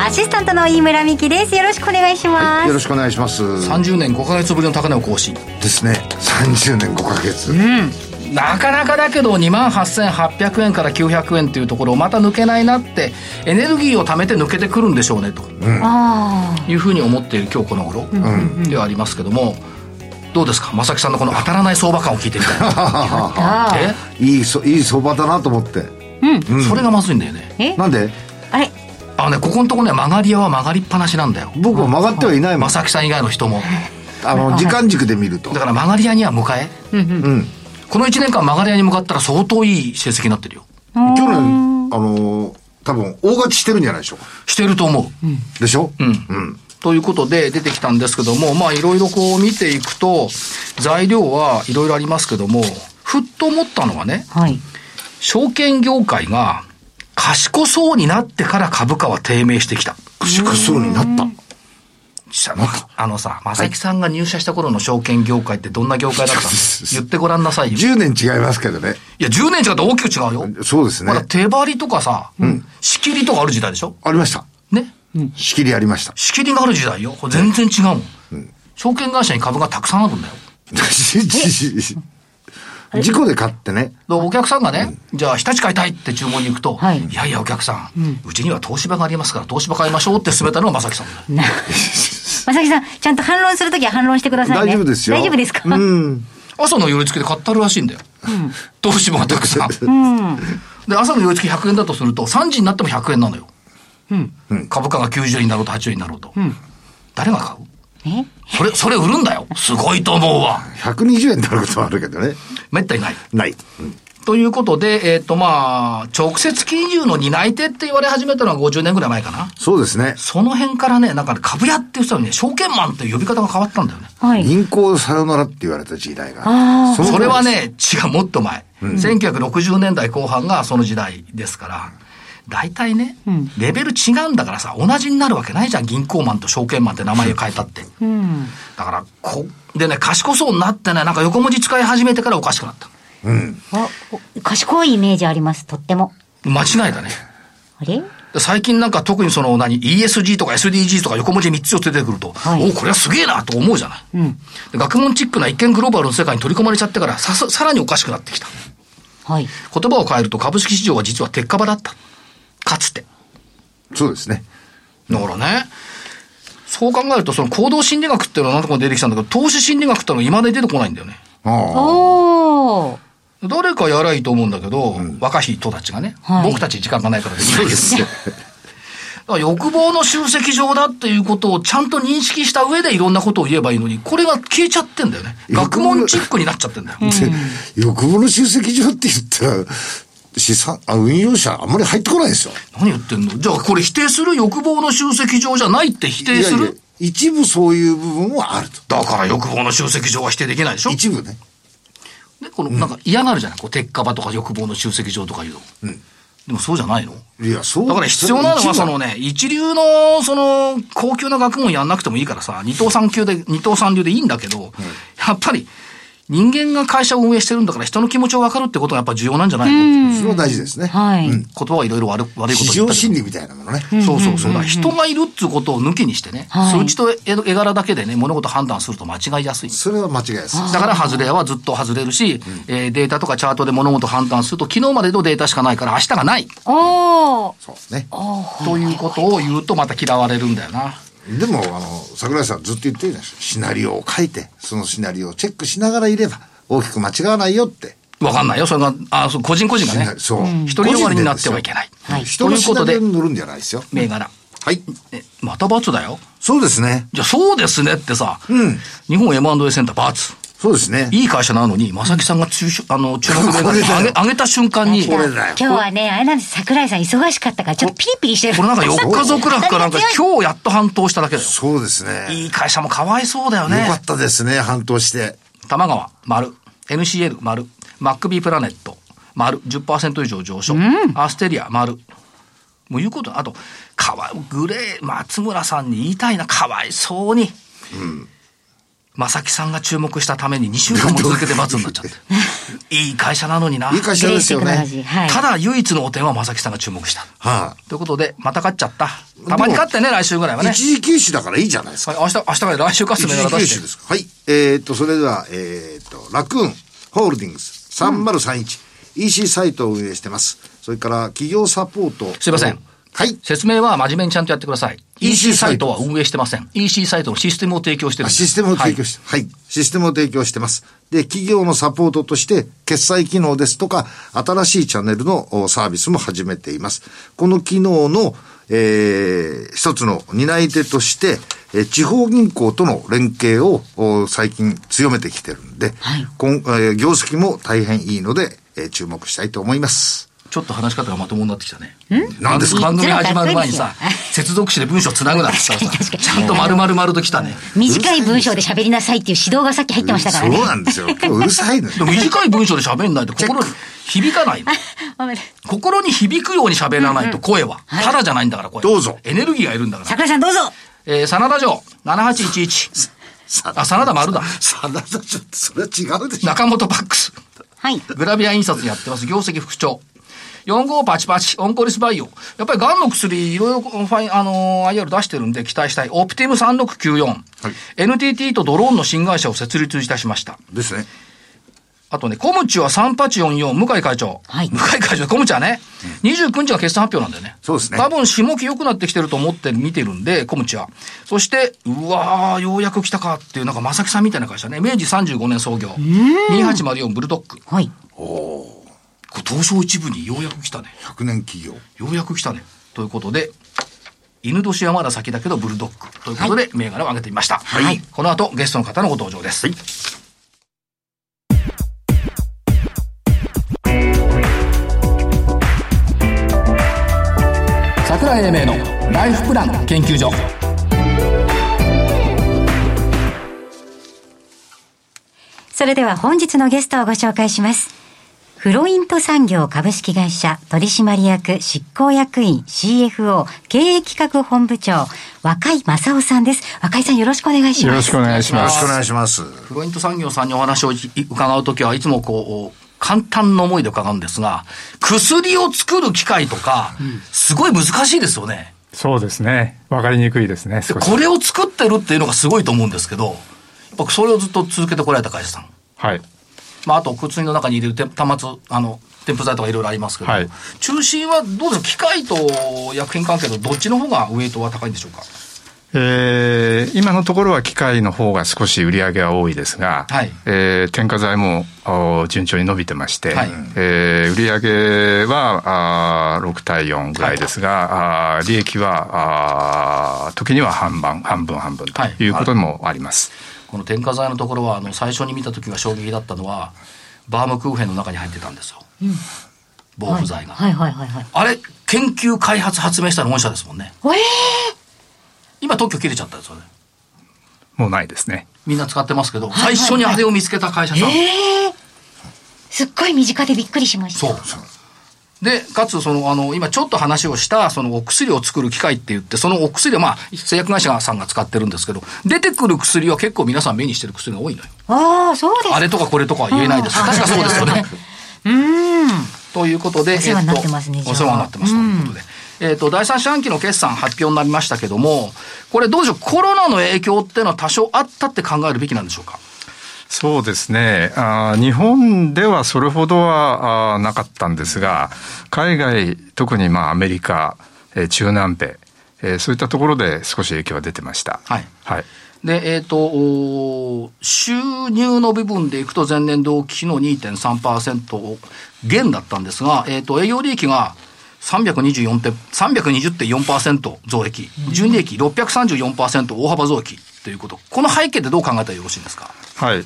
アシスタントの飯村美希です。よろしくお願いします、よろしくお願いします。30年5ヶ月ぶりの高値を更新。ですね。30年5ヶ月、なかなかだけど2万8800円から900円っていうところをまた抜けないなってエネルギーを貯めて抜けてくるんでしょうねと。あいうふうに思っている今日この頃ではありますけどもどうですか？正木さんのこの当たらない相場感を聞いてみた いあえ？いいそいい相場だなと思って。それがまずいんだよね。え？なんで？あれ？あのねここのところね曲がり屋は曲がりっぱなしなんだよ。僕は曲がってはいないもん。正木さん以外の人も。あの時間軸で見ると。だから曲がり屋には迎え。うんこの1年間曲がり屋に向かったら相当いい成績になってるよ。去年あのー多分大勝ちしてるんじゃないでしょうか。してると思う。でしょ？うん。うん。ということで出てきたんですけども、まあいろいろこう見ていくと、材料はいろいろありますけども、ふっと思ったのはね、はい。証券業界が賢そうになってから株価は低迷してきた。賢そうになったさあのさ、正木さんが入社した頃の証券業界ってどんな業界だったの言ってごらんなさいよ。10年違いますけどねいや、10年違って大きく違うよ。そうですねまだ手張りとかさ、仕切りとかある時代でしょ？ありましたね。仕切りありました仕切りがある時代よ。これ全然違うもん。証券会社に株がたくさんあるんだよ。事故で買ってね。でお客さんがね、じゃあ、日立買いたいって注文に行くと、はい。い、やいや、お客さん,、うちには東芝がありますから、東芝買いましょうって勧めたのが正木さん。だよ。まさきさんちゃんと反論するときは反論してくださいね。大丈夫ですよ。大丈夫ですか、うん。朝の寄り付きで買ってあるらしいんだよ。東芝がたくさん。で、朝の寄り付き100円だとすると、3時になっても100円なのよ。株価が90円になろうと80円になろうと。誰が買う？え？それ、それ売るんだよ。すごいと思うわ。120円になることはあるけどねめったにない。ない、うんということで、えっ、とまあ、直接金融の担い手って言われ始めたのは50年ぐらい前かな。そうですねその辺からね、なんかね、株屋っていう人はね、証券マンっていう呼び方が変わったんだよね。はい銀行さよならって言われた時代があの頃それはね、違う、もっと前。1960年代後半がその時代ですから、大体ね、レベル違うんだからさ、同じになるわけないじゃん、銀行マンと証券マンって名前を変えたって。うん。だから、こ、でね、賢そうになってね、なんか横文字使い始めてからおかしくなった。あお賢いイメージあります。とっても。間違いだね。あれ？で最近なんか特にその何 ESG とか SDGs とか横文字3つ4つ出てくると、はい。おこれはすげえなと思うじゃない、で学問チックな一見グローバルの世界に取り込まれちゃってからさささらにおかしくなってきた。はい。言葉を変えると株式市場は実は鉄火場だったかつて。そうですね。だからねそう考えるとその行動心理学っていうのは何とか出てきたんだけど投資心理学っていうのは未だに出てこないんだよね。ああ。誰かやらいいと思うんだけど、若い人たちがね、はい。僕たち時間がないからできない。ですよ。だから欲望の集積場だっていうことをちゃんと認識した上でいろんなことを言えばいいのに、これが消えちゃってんだよね。学問チックになっちゃってんだよ。で欲望の集積場って言ったら資産あ運用者あんまり入ってこないですよ。何言ってんの？じゃあこれ否定する欲望の集積場じゃないって否定する？いやいや一部そういう部分はあると。だから欲望の集積場は否定できないでしょ？一部ね。で、この、なんか嫌がるじゃない？こう、鉄火場とか欲望の集積場とか言うの。でもそうじゃないの？いやそう。だから必要なのは、そのね、一流の、その、高級な学問やんなくてもいいからさ、二等三級で、二等三流でいいんだけど、やっぱり、人間が会社を運営してるんだから人の気持ちを分かるってことがやっぱ重要なんじゃないの、それは大事ですね。はい、言葉はいろいろ悪悪いこと市言った心理みたいなものね。そうそうそう。だから人がいるっていうことを抜きにしてね、はい。数値と絵絵柄だけでね、物事判断すると間違いやすい。それは間違いです。だから外れ屋はずっと外れるし、えーデータとかチャートで物事判断すると、昨日までのデータしかないから明日がない。おー。そうね。ということを言うとまた嫌われるんだよな。でもあの桜井さんずっと言ってるじゃないですかシナリオを書いてそのシナリオをチェックしながらいれば大きく間違わないよってわかんないよ。それが、あ、そう個人個人がね。そう独りよがりになってはいけない。はい人のシナリオに乗るんじゃないですよ銘柄。はいえ、また罰だよ。そうですねじゃあそうですねってさ、うん日本 M&A センター罰。そうですね。いい会社なのに、正木さんが注あの注目銘柄に上げ上げた瞬間に、今日はね、あれなんです、桜井さん忙しかったから、ちょっとピリピリしてる。これなんか4日続落かなんか、今日やっと半島しただけだよ。そうですね。いい会社もかわいそうだよよかねっ。たですね、半島して。玉川、丸。NCL、丸。マックビープラネット、丸。10%以上上昇。アステリア、丸。もう言うこと、あと、かわい、グレー、松村さんに言いたいな、かわいそうに。正木さんが注目したために2週間も続けて罰になっちゃって。いい会社なのにな。いい会社ですよね。はい。ただ唯一の汚点は正木さんが注目した。はということで、また勝っちゃった。たまに勝ってね、来週ぐらいはね。一時休止だからいいじゃないですか。はい、明日、明日から来週勝つ一銘柄出して時休止で。すか。はい。えーっと、それでは、えーっと、ラクーンホールディングス3031、EC サイトを運営してます。それから、企業サポート。すいません。はい。説明は真面目にちゃんとやってください。EC サイトは運営してません。EC サイトのシステムを提供してるんです。あシステムを提供して、はい、システムを提供してます。で、企業のサポートとして、決済機能ですとか、新しいチャンネルのおサービスも始めています。この機能の、えー、一つの担い手として、えー地方銀行との連携をお最近強めてきてるんで、今えー業績も大変いいので、えー注目したいと思います。ちょっと話し方がまともになってきたね。何ですか？番組始まる前にさ接続詞で文章つなぐなってさ、ちゃんと丸々丸ときたね。短い文章で喋りなさいっていう指導がさっき入ってましたからね。そうなんですよ。今日うるさいのよでも短い文章で喋んないと 心に響かないの。ごめん心に響くように喋らないと声は。ただじゃないんだから声。どうぞエネルギーがいるんだから。桜井さんどうぞえー、真田城7811。さあ、真田丸だ。さだちょっと、それは違うでしょ。中本バックス。はい。グラビア印刷にやってます。業績副長。4588、オンコリスバイオ。やっぱり癌の薬、いろいろファイン、あのー、IR 出してるんで期待したい。オプティム3694。NTT とドローンの新会社を設立いたしました。ですね。あとね、コムチは3844、向井会長。はい向井会長、コムチはね、29日が決算発表なんだよね。そうですね多分、下期良くなってきてると思って見てるんで、コムチは。そして、うわー、ようやく来たかっていう、なんか、正木さんみたいな会社ね。明治35年創業。2804ブルドック。はい。これ東証一部にようやく来たね。100年企業。ようやく来たね。ということで、犬年はまだ先だけど、ブルドック。ということで、銘柄を挙げてみました。はいこの後、ゲストの方のご登場です。桜井英明のライフプラン研究所。それでは本日のゲストをご紹介します。フロイント産業株式会社取締役執行役員 CFO 経営企画本部長若井正夫さんです。若井さんよろしくお願いします。よろしくお願いします。よろしくお願いします。フロイント産業さんにお話を伺うときはいつもこう、簡単な思いで伺うんですが、薬を作る機械とか、すごい難しいですよね。そうですね。わかりにくいですね。これを作ってるっていうのがすごいと思うんですけど、やっぱそれをずっと続けてこられた会社さん。はい。まあ、あと、薬の中に入れるて端末、あの、添付剤とかいろいろありますけど、はい。中心はどうですか？機械と薬品関係のどっちの方がウエイトは高いんでしょうか？えー今のところは機械の方が少し売り上げは多いですが、はい。えー添加剤もお順調に伸びてまして、はい。えー売り上げはあー6対4ぐらいですが、あー利益はあー時には半分、半分半分とはい。いうこともあります。この添加剤のところは、あの、最初に見た時が衝撃だったのは、バームクーヘンの中に入ってたんですよ。防腐剤が。はいはいはいはい。あれ、研究開発発明したの御社ですもんね。え今特許切れちゃったんですよね。もうないですね。みんな使ってますけど、最初にあれを見つけた会社さん。ええすっごい身近でびっくりしました。そう。で、かつ、その、あの、今ちょっと話をした、そのお薬を作る機械って言って、そのお薬はまあ、製薬会社さんが使ってるんですけど、出てくる薬は結構皆さん目にしてる薬が多いのよ。ああ、そうですか。あれとかこれとかは言えないです。確かそうですよね。うん。ということで、お世話になってますねえっとお世話になってます。ということで。えっ、と、第三四半期の決算発表になりましたけども、これどうでしょう、コロナの影響っていうのは多少あったって考えるべきなんでしょうか？そうですね。あー日本ではそれほどはあーなかったんですが、海外、特にまあアメリカ、えー中南米、えーそういったところで少し影響が出てました。はい。はい。で、えっ、ー収入の部分でいくと前年同期比の2.3%減だったんですが、えっ、と、営業利益が324点、320.4%増益、純利益634%大幅増益ということ。この背景でどう考えたらよろしいんですか？はい。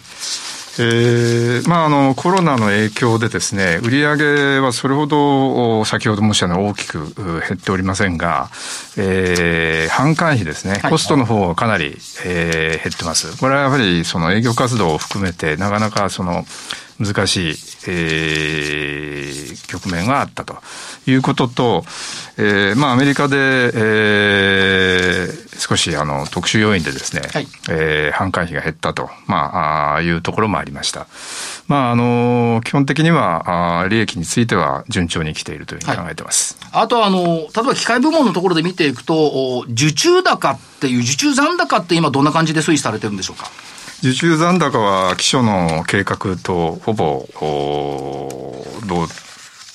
えー、まあ、あの、コロナの影響でですね、売上はそれほど、先ほど申したように大きく減っておりませんが、えー、販管費ですね、コストの方はかなり、えー、減ってます。これはやはり、その営業活動を含めて、なかなかその、難しい、えー、局面があったということと、えー、まあアメリカで、えー、少しあの特殊要因でですね、はい、えー、販管費が減ったと、まあ、あいうところもありました。まあ、あの、基本的には、あ利益については順調に来ているというふうに考えてます。はい、あとあの、例えば機械部門のところで見ていくと、受注高っていう、受注残高って今どんな感じで推移されてるんでしょうか？受注残高は基礎の計画とほぼ同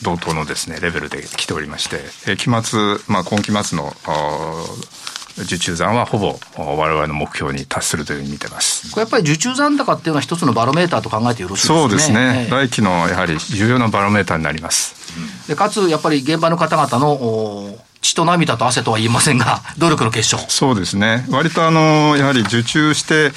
同等のですねレベルで来ておりまして、え期末、まあ、今期末の受注残はほぼ我々の目標に達するというふうに見てます。これやっぱり受注残高っていうのは一つのバロメーターと考えてよろしいですか、ね、そうですね。来期のやはり重要なバロメーターになります。でかつやっぱり現場の方々の血と涙と汗とは言いませんが、努力の結晶。そうですね。割とあの、やはり受注して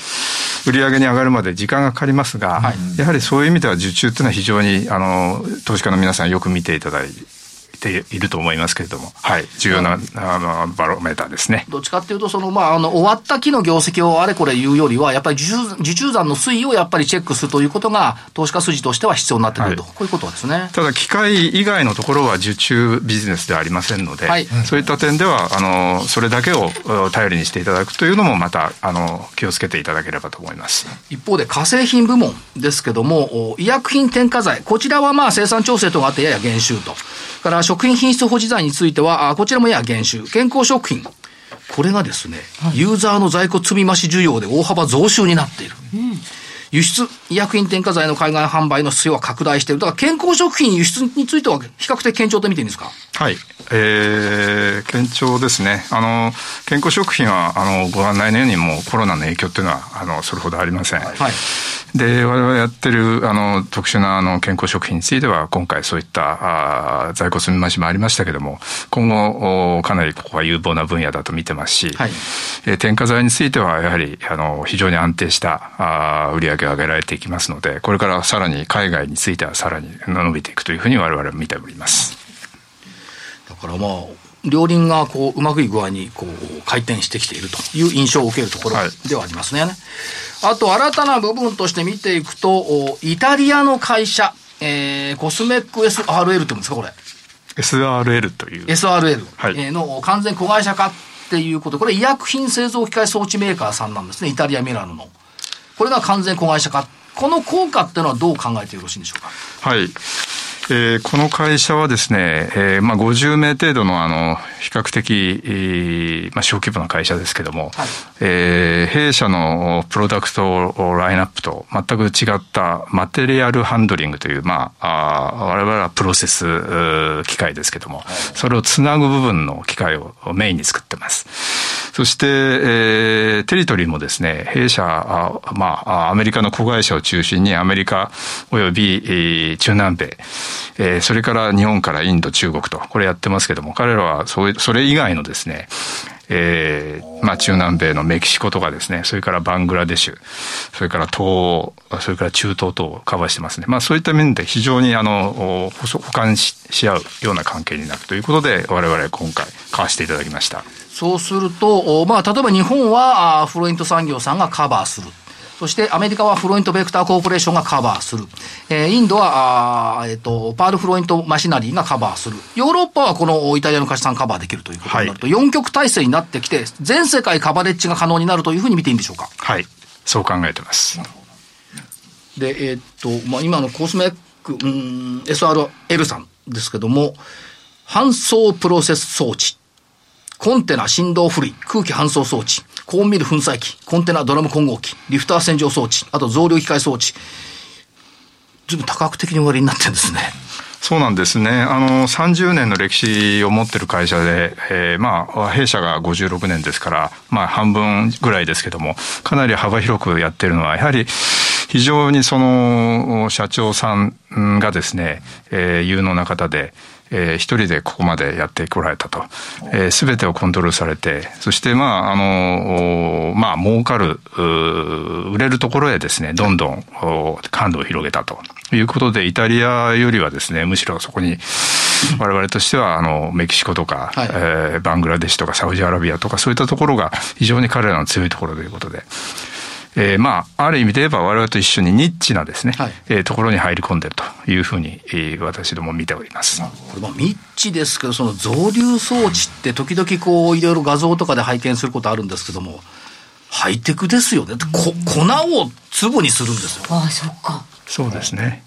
売り上げに上がるまで時間がかかりますが、はい、やはりそういう意味では受注っていうのは非常に、あの、投資家の皆さんよく見ていただいて、ていると思いますけれども、はい、重要な、あのバロメーターですね。どっちかっていうと、その、まあ、あの、終わった期の業績をあれこれ言うよりは、やっぱり受注受注残の推移をやっぱりチェックするということが、投資家筋としては必要になってくると、はい、こういうことですね。ただ、機械以外のところは受注ビジネスではありませんので、はい、そういった点では、あの、それだけを頼りにしていただくというのも、また、あの、気をつけていただければと思います。一方で、化成品部門ですけども、医薬品添加剤、こちらはまあ生産調整とがあってやや減収と。から食品品質保持剤については、こちらもやや減収。健康食品。これがですね、はい、ユーザーの在庫積み増し需要で大幅増収になっている。うん輸出、医薬品添加剤の海外販売の必要は拡大している。だから健康食品輸出については比較的堅調と見ていいんですか？はい。えー、堅調ですね。あの、健康食品は、あの、ご案内のようにもうコロナの影響っていうのは、あの、それほどありません。はい。で、我々やってる、あの、特殊な、あの、健康食品については、今回そういった、あ在庫積み増しもありましたけども、今後、かなりここは有望な分野だと見てますし、はい、えー、添加剤については、やはり、あの、非常に安定した、あ売上げを上げられていきますので、これからさらに海外についてはさらに伸びていくというふうに我々は見ております。だからまあ、両輪がこううまくいく具合にこう回転してきているという印象を受けるところではありますね。はい、あと新たな部分として見ていくと、イタリアの会社、えー、コスメック SRL って言うんですか、これ。SRL という。SRL の完全子会社化っていうこと、これ医薬品製造機械装置メーカーさんなんですね、イタリア・ミラノの。これが完全子会社化。この効果っていうのはどう考えてよろしいんでしょうか？はい。えー、この会社はですね、えーまあ、50名程度のあの比較的、えーまあ、小規模な会社ですけども、はい、えー、弊社のプロダクトラインナップと全く違ったマテリアルハンドリングという、まあ、あ我々はプロセス機械ですけども、それをつなぐ部分の機械をメインに作ってます。そして、えー、テリトリーもですね、弊社、あまあ、アメリカの子会社を中心にアメリカ及び、えー、中南米、えー、それから日本からインド、中国と、これやってますけども、彼らはそそれ以外のですね、えー、まあ中南米のメキシコとかですね、それからバングラデシュ、それから東欧、それから中東等をカバーしてますね。まあそういった面で非常にあの、補完しし合うような関係になるということで、我々今回買わせていただきました。そうすると、まあ例えば日本はフロイント産業さんがカバーする。そしてアメリカはフロイントベクターコーポレーションがカバーする。えー、インドは、あえっ、ー、と、パールフロイントマシナリーがカバーする。ヨーロッパはこのイタリアの貸しさんカバーできるということになると、はい、4極体制になってきて、全世界カバレッジが可能になるというふうに見ていいんでしょうか？はい。そう考えてます。で、えっ、ー、と、まあ、今のコスメック、うん、SRL さんですけども、搬送プロセス装置、コンテナ振動フリー、空気搬送装置、高温ミル粉砕機、コンテナドラム混合機、リフター洗浄装置、あと増量機械装置、ずいぶん多角的に終わりになってるんですね。そうなんですね。あの、30年の歴史を持ってる会社で、えー、まあ、弊社が56年ですから、まあ、半分ぐらいですけども、かなり幅広くやってるのは、やはり、非常にその、社長さんがですね、えー、有能な方で、えー、一人でここまでやってこられたと。えー、全てをコントロールされて、そしてまあ、あの、まあ、儲かる、売れるところへですね、どんどん感度を広げたと。いうことで、イタリアよりはですね、むしろそこに、我々としては、あの、メキシコとか、はい、えー、バングラデシュとかサウジアラビアとか、そういったところが非常に彼らの強いところということで、えー、まあ、ある意味で言えば我々と一緒にニッチなですね、はい、えー、ところに入り込んでるというふうに、えー、私ども見ております。これもニッチですけど、その増流装置って時々こう、いろいろ画像とかで拝見することあるんですけども、ハイテクですよね。こ粉を粒にするんですよ。ああ、そっか。そうですね。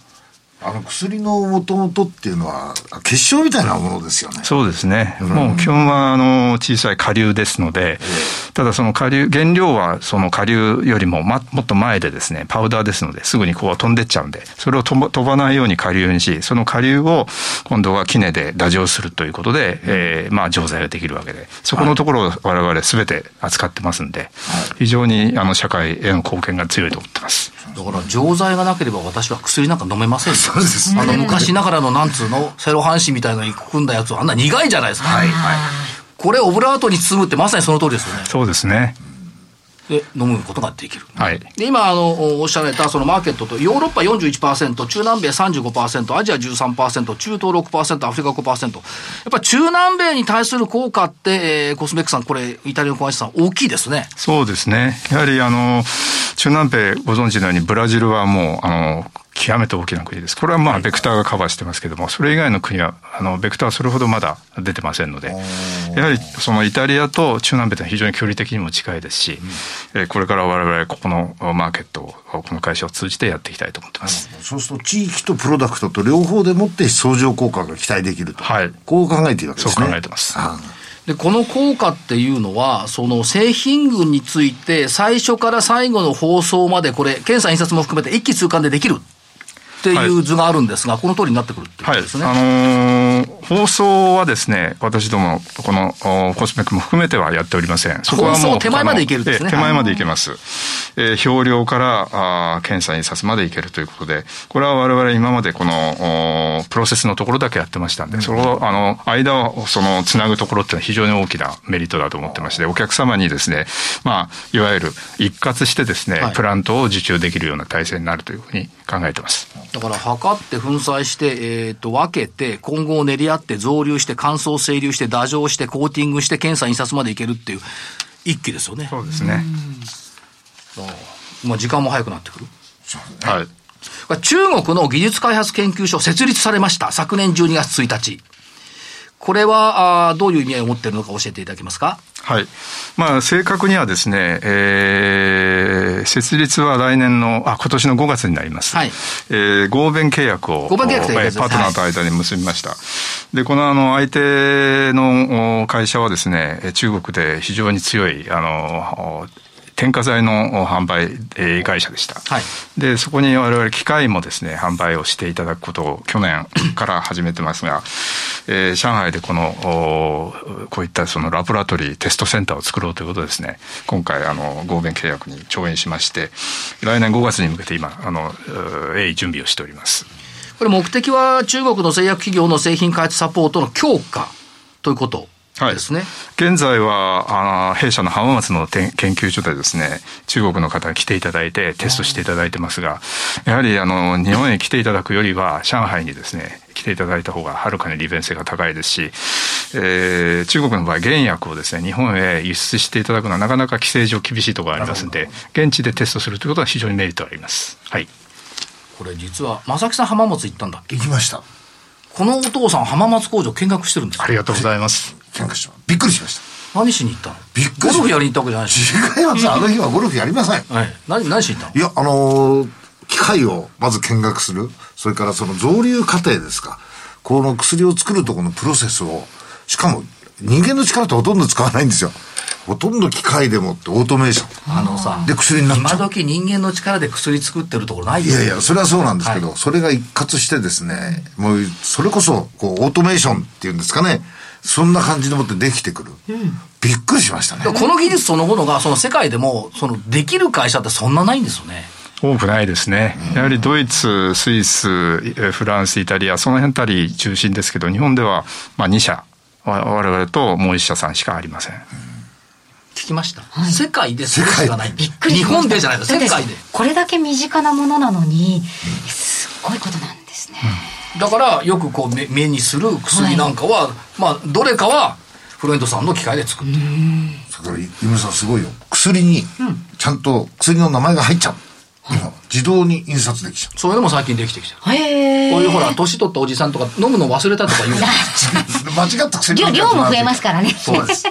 あの薬のもともとっていうのは、結晶みたいなものですよね。そうですね。うん、もう基本はあの小さい下流ですので、ただその下流、原料はその下流よりも、ま、もっと前でですね、パウダーですので、すぐにこう飛んでっちゃうんで、それを飛ば飛ばないように下流にし、その下流を今度は杵で打錠するということで、えー、まあ錠剤ができるわけで、そこのところを我々すべて扱ってますんで、非常にあの社会への貢献が強いと思ってます。だから錠剤がなければ私は薬なんか飲めません そうですあの昔ながらのなんつうのセロハン紙みたいなのに組んだやつあんな苦いじゃないですか。はいはい。これオブラートに包むってまさにその通りですよね。そうですね。で飲むことができる。はい、で今あのおっしゃられたそのマーケットとヨーロッパ41%中南米35%アジア13%中東6%アフリカ5%やっぱり中南米に対する効果って、えー、コスメックさんこれイタリアの小林さん大きいですね。そうですね。やはりあの中南米ご存知のようにブラジルはもうあの極めて大きな国です。これはまあ、ベクターがカバーしてますけども、それ以外の国は、あの、ベクターはそれほどまだ出てませんので、やはり、そのイタリアと中南米というのは非常に距離的にも近いですし、うん、えこれから我々、ここのマーケットを、この会社を通じてやっていきたいと思ってます。そうすると、地域とプロダクトと両方でもって相乗効果が期待できると。はい。こう考えているわけですね。そう考えてます。で、この効果っていうのは、その製品群について、最初から最後の放送まで、これ、検査印刷も含めて一気通貫でできるっていう図があるんですが、はい、この通りになってくるっていうことですね。はい、あのー、放送はですね、私ども、このコスメックも含めてはやっておりません。そこはもう手前までいけるんですね。手前までいけます。えー、表量からあ検査印刷までいけるということで、これは我々今までこのプロセスのところだけやってましたんで、うん、そのあの間をそのつなぐところっていうのは非常に大きなメリットだと思ってまして、お客様にですね、まあ、いわゆる一括してですね、はい、プラントを受注できるような体制になるというふうに考えてます。だから測って粉砕して、えっ、ー、と分けて混合を練り合って増流して乾燥整流して打錠してコーティングして検査印刷までいけるっていう一気ですよね。そうですね。まあ時間も早くなってくる。はい。中国の技術開発研究所設立されました。昨年12月1日。これはあどういう意味合いを持っているのか教えていただけますか？はい。まあ、正確にはですね、えー、設立は来年の、あ、今年の5月になります。はい。えー、合弁契約を、合弁契約というパートナーと間に結びました。はい、で、このあの、相手の会社はですね、中国で非常に強い、あの、添加剤の販売会社でした。はい、で、そこに我々機械もですね、販売をしていただくことを去年から始めてますが、えー、上海でこの、こういったそのラボラトリーテストセンターを作ろうということですね、今回あの合弁契約に調印しまして、来年5月に向けて今、あの、鋭意準備をしております。これ目的は中国の製薬企業の製品開発サポートの強化ということですね。はい、現在は、あ弊社の浜松の研究所でですね、中国の方が来ていただいてテストしていただいてますが、やはりあの、日本へ来ていただくよりは、上海にですね、来ていただいた方がはるかに利便性が高いですし、えー、中国の場合原薬をですね、日本へ輸出していただくのはなかなか規制上厳しいところがありますので、現地でテストするということは非常にメリットがあります。はい。これ実は、正木さん浜松行ったんだっけ？行きました。このお父さん浜松工場見学してるんですありがとうございます。見学したびっくりしました。何しに行ったの？びっくりゴルフやりに行ったわけじゃないし。違います。あの日はゴルフやりません。はい。何、何しに行ったの？いや、あのー、機械をまず見学する。それからその造流過程ですか。この薬を作るところのプロセスを、しかも人間の力ってほとんど使わないんですよ。ほとんど機械でもってオートメーション。あのさ、で薬になっちゃう。今時人間の力で薬作ってるところないいやいや、それはそうなんですけど、はい、それが一括してですね、もう、それこそ、こう、オートメーションっていうんですかね、そんな感じでもってできてくる。うん、びっくりしましたね。この技術そのものが、その世界でも、その、できる会社ってそんなないんですよね。多くないですね。やはりドイツ、スイス、フランス、イタリア、その辺たり中心ですけど、日本ではまあ2社、我々ともう1社さんしかありません。聞きました、はい、世界でそれしかない。びっくり日本でじゃないです。世界で。これだけ身近なものなのにすごいことなんですね、うん、だからよくこう目目にする薬なんかは、はい、まあどれかはフロエントさんの機械で作ってる。だから井村さんすごいよ。薬にちゃんと薬の名前が入っちゃう、今自動に印刷できちゃう。そういうのも最近できてきてるへこういうほら年取ったおじさんとか飲むの忘れたとか言う 間違った薬量も増えますからね。そうです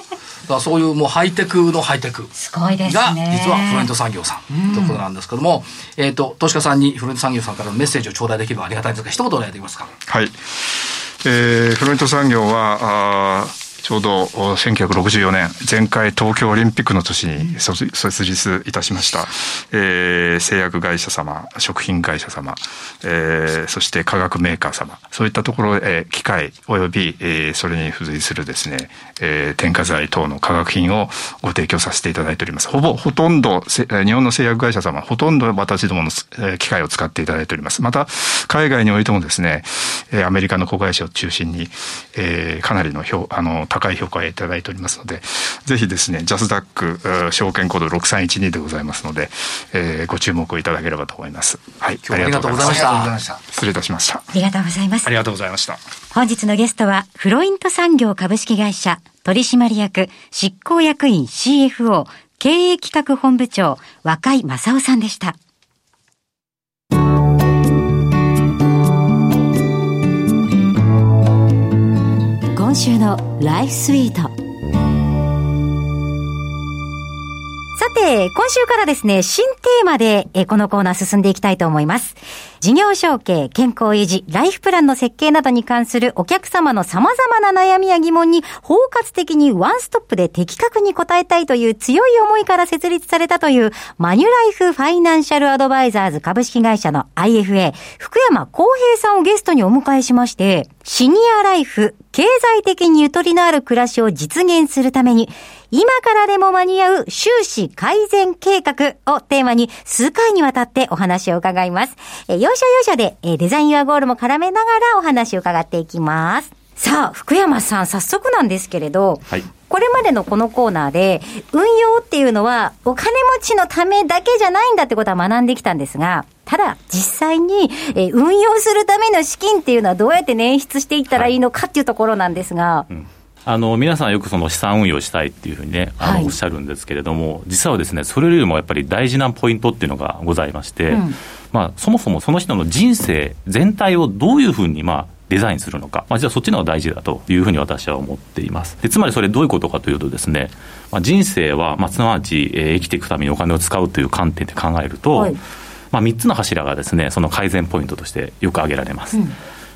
だそういうもうハイテクのハイテクすごいですが実はフロエント産業さんということなんですけども、えっ、と投資家さんにフロエント産業さんからのメッセージを頂戴できればありがたいんですが一言お願いできますか？はい。えー、フロエント産業はあちょうど1964年、前回東京オリンピックの年に設立いたしました、えー、製薬会社様、食品会社様、えー、そして化学メーカー様、そういったところへ機械及び、えー、それに付随するですね、えー、添加剤等の化学品をご提供させていただいております。ほぼ、ほとんど、日本の製薬会社様、ほとんど私どもの機械を使っていただいております。また、海外においてもですね、アメリカの子会社を中心に、えー、かなりの評、あの、高い評価をいただいておりますので、ぜひですね、ジャスダック証券コード6312でございますので、えー、ご注目をいただければと思います。はい。ありがとうございました。失礼いたしました。ありがとうございます。ありがとうございました。本日のゲストは、フロイント産業株式会社取締役執行役員 CFO 経営企画本部長若井正夫さんでした。今週のライフスイート。さて、今週からですね、新テーマで、えこのコーナー進んでいきたいと思います。事業承継、健康維持、ライフプランの設計などに関するお客様の様々な悩みや疑問に包括的にワンストップで的確に答えたいという強い思いから設立されたというマニュライフファイナンシャルアドバイザーズ株式会社の IFA、福山康平さんをゲストにお迎えしまして、シニアライフ、経済的にゆとりのある暮らしを実現するために、今からでも間に合う収支改善計画をテーマに数回にわたってお話を伺います。え所要所でえデザインユアゴールも絡めながらお話を伺っていきます。さあ、福山さん、早速なんですけれど、はい、これまでのこのコーナーで、運用っていうのは、お金持ちのためだけじゃないんだってことは学んできたんですが、ただ、実際に、え運用するための資金っていうのはどうやって捻出していったらいいのかっていうところなんですが、はい。うん。あの皆さんよくその資産運用したいっていうふうにね、あのおっしゃるんですけれども、実はですね、それよりもやっぱり大事なポイントっていうのがございまして、うん、まあ、そもそもその人の人生全体をどういうふうに、まあ、デザインするのか、まあ、実はそっちの方が大事だというふうに私は思っています。でつまりそれどういうことかというとですね、まあ、人生は、まあ、すなわち、えー、生きていくためにお金を使うという観点で考えると、はい、まあ、3つの柱がですね、その改善ポイントとしてよく挙げられます。うん、で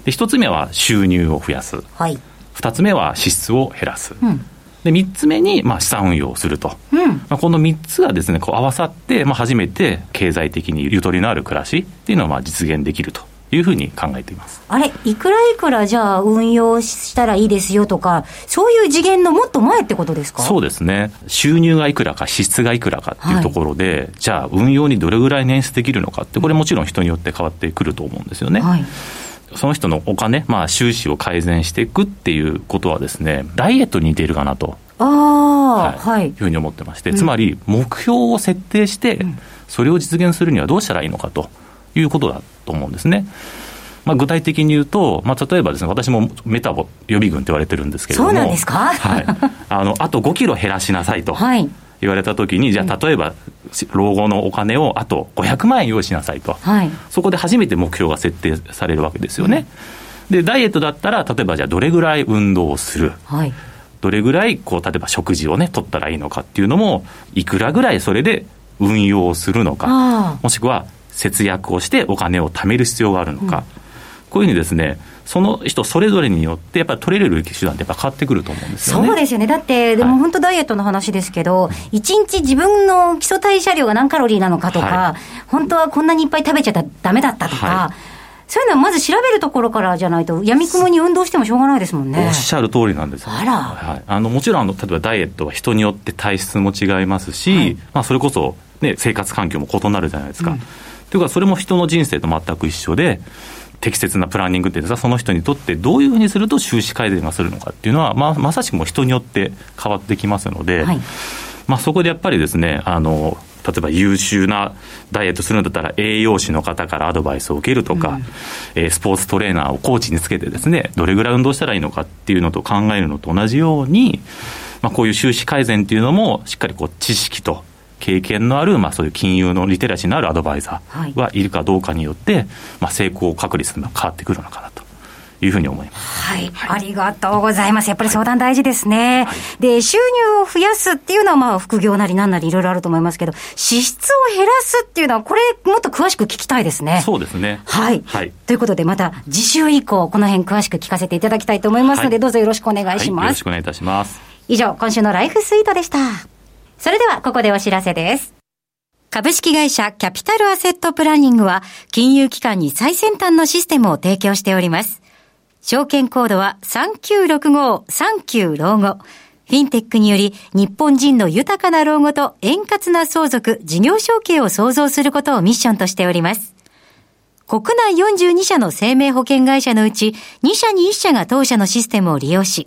1つ目は収入を増やす。はい2つ目は支出を減らす。うんで3つ目に、まあ、資産運用をすると、うん、まあ、この3つがですねこう合わさって、まあ、初めて経済的にゆとりのある暮らしっていうのをまあ実現できるというふうに考えています。あれ、いくらいくらじゃあ運用したらいいですよとか、そういう次元のもっと前ってことですか？そうですね、収入がいくらか、支出がいくらかっていうところで、はい、じゃあ、運用にどれぐらい捻出できるのかって、これもちろん人によって変わってくると思うんですよね。はいその人のお金、まあ、収支を改善していくっていうことはですね、ダイエットに似ているかなと。あはい、はい、いうふうに思ってまして、つまり目標を設定して、それを実現するにはどうしたらいいのかということだと思うんですね。まあ、具体的に言うと、まあ、例えばですね、私もメタボ予備軍って言われてるんですけれども、そうなんですか、はい、あのあと5キロ減らしなさいと。はい言われたときに、じゃあ、例えば、老後のお金をあと500万円用意しなさいと、はい、そこで初めて目標が設定されるわけですよね。で、ダイエットだったら、例えばじゃあ、どれぐらい運動をする、はい、どれぐらい、こう、例えば食事をね、取ったらいいのかっていうのも、いくらぐらいそれで運用するのか、もしくは節約をしてお金を貯める必要があるのか、うん、こういうふうにですね、その人それぞれによって、やっぱり取れる手段ってやっぱ変わってくると思うんですよね。そうですよね。だって、でも本当ダイエットの話ですけど、一、はい、日自分の基礎代謝量が何カロリーなのかとか、はい、本当はこんなにいっぱい食べちゃったらダメだったとか、はいそういうのはまず調べるところからじゃないと、やみくもに運動してもしょうがないですもんね。おっしゃる通りなんですよ、ね、あら、はい、あのもちろんあの、例えばダイエットは人によって体質も違いますし、はい、まあ、それこそ、ね、生活環境も異なるじゃないですか。うんというか、それも人の人生と全く一緒で、適切なプランニングっていうのは、その人にとってどういうふうにすると収支改善がするのかっていうのは、まあ、まさしくも人によって変わってきますので、はい、まあ、そこでやっぱりですね、あの、例えば優秀なダイエットするんだったら栄養士の方からアドバイスを受けるとか、うん、えー、スポーツトレーナーをコーチにつけてですね、どれぐらい運動したらいいのかっていうのと考えるのと同じように、まあ、こういう収支改善っていうのも、しっかりこう知識と経験のある、まあ、そういう金融のリテラシーのあるアドバイザーがいるかどうかによって、まあ、成功確率が変わってくるのかなと。いうふうに思います。はい。はい、ありがとうございます。やっぱり相談大事ですね。はい、で、収入を増やすっていうのは、まあ、副業なりなんなりいろいろあると思いますけど、支出を減らすっていうのは、これ、もっと詳しく聞きたいですね。そうですね。はい。はい。ということで、また、次週以降、この辺詳しく聞かせていただきたいと思いますので、はい、どうぞよろしくお願いします。よろしくお願いいたします。以上、今週のライフスイートでした。それでは、ここでお知らせです。株式会社キャピタルアセットプランニングは、金融機関に最先端のシステムを提供しております。証券コードは3965-39老後。フィンテックにより日本人の豊かな老後と円滑な相続、事業承継を創造することをミッションとしております。国内42社の生命保険会社のうち2社に1社が当社のシステムを利用し、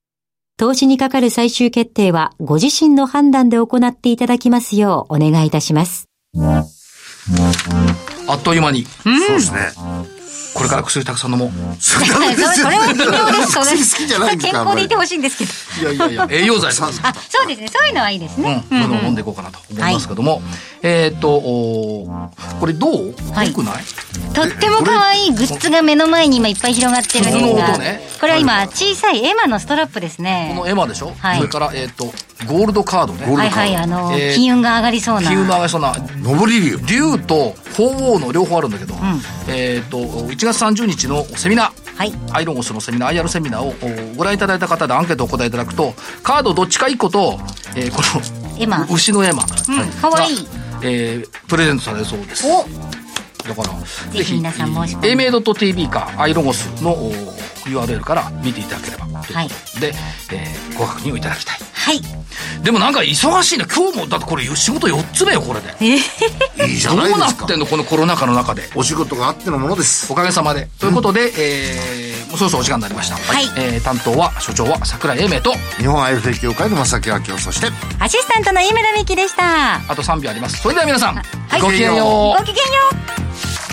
投資にかかる最終決定はご自身の判断で行っていただきますようお願いいたします。あっという間に。そうですね。これから薬たくさん飲もう。それは微妙です。それ好きじゃない健康でいてほしいんですけど。いやいやいや、栄養剤さん。あ、そうですね。そういうのはいいですね。うん。飲んでいこうかなと思いますけども。えっと、これどう？よくない？とっても可愛いグッズが目の前に今いっぱい広がってるんですが。これは今、小さいエマのストラップですね。このエマでしょ？はい。それから、えっと、ゴールドカードね。はいはい、あの、金運が上がりそうな。金運が上がりそうな。上り。竜。竜と鳳凰の両方あるんだけど、えっと、1月30日のセミナー。はい、アイロンゴスのセミナー IR セミナーをご覧いただいた方でアンケートをお答えいただくとカードどっちか1個と、えー、このエマ。牛のエマ、うん、かわいい、えー、プレゼントされるそうです。だからぜひ皆さん申し込み。a m a t v かアイロゴスの URL から見ていただければはいで、えー、ご確認をいただきたい。はいでもなんか忙しいな。今日もだってこれ仕事4つ目よこれで。えー、いいじゃないですか。どうなってんのこのコロナ禍の中で。お仕事があってのものです。おかげさまで、ということで、えー、もうそろそろお時間になりました。はい、えー、担当は所長は櫻井英明と。日本 IFA 協会の正木明夫そしてアシスタントの飯村美樹でした。あと3秒あります。それでは皆さん、はい、ごきげんよう。ごきげんよう